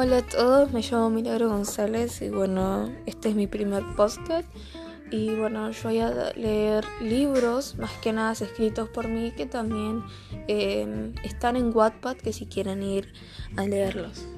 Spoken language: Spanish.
Hola a todos, me llamo Milagro González y bueno, este es mi primer podcast y bueno, yo voy a leer libros, más que nada escritos por mí, que también eh, están en Wattpad, que si quieren ir a leerlos.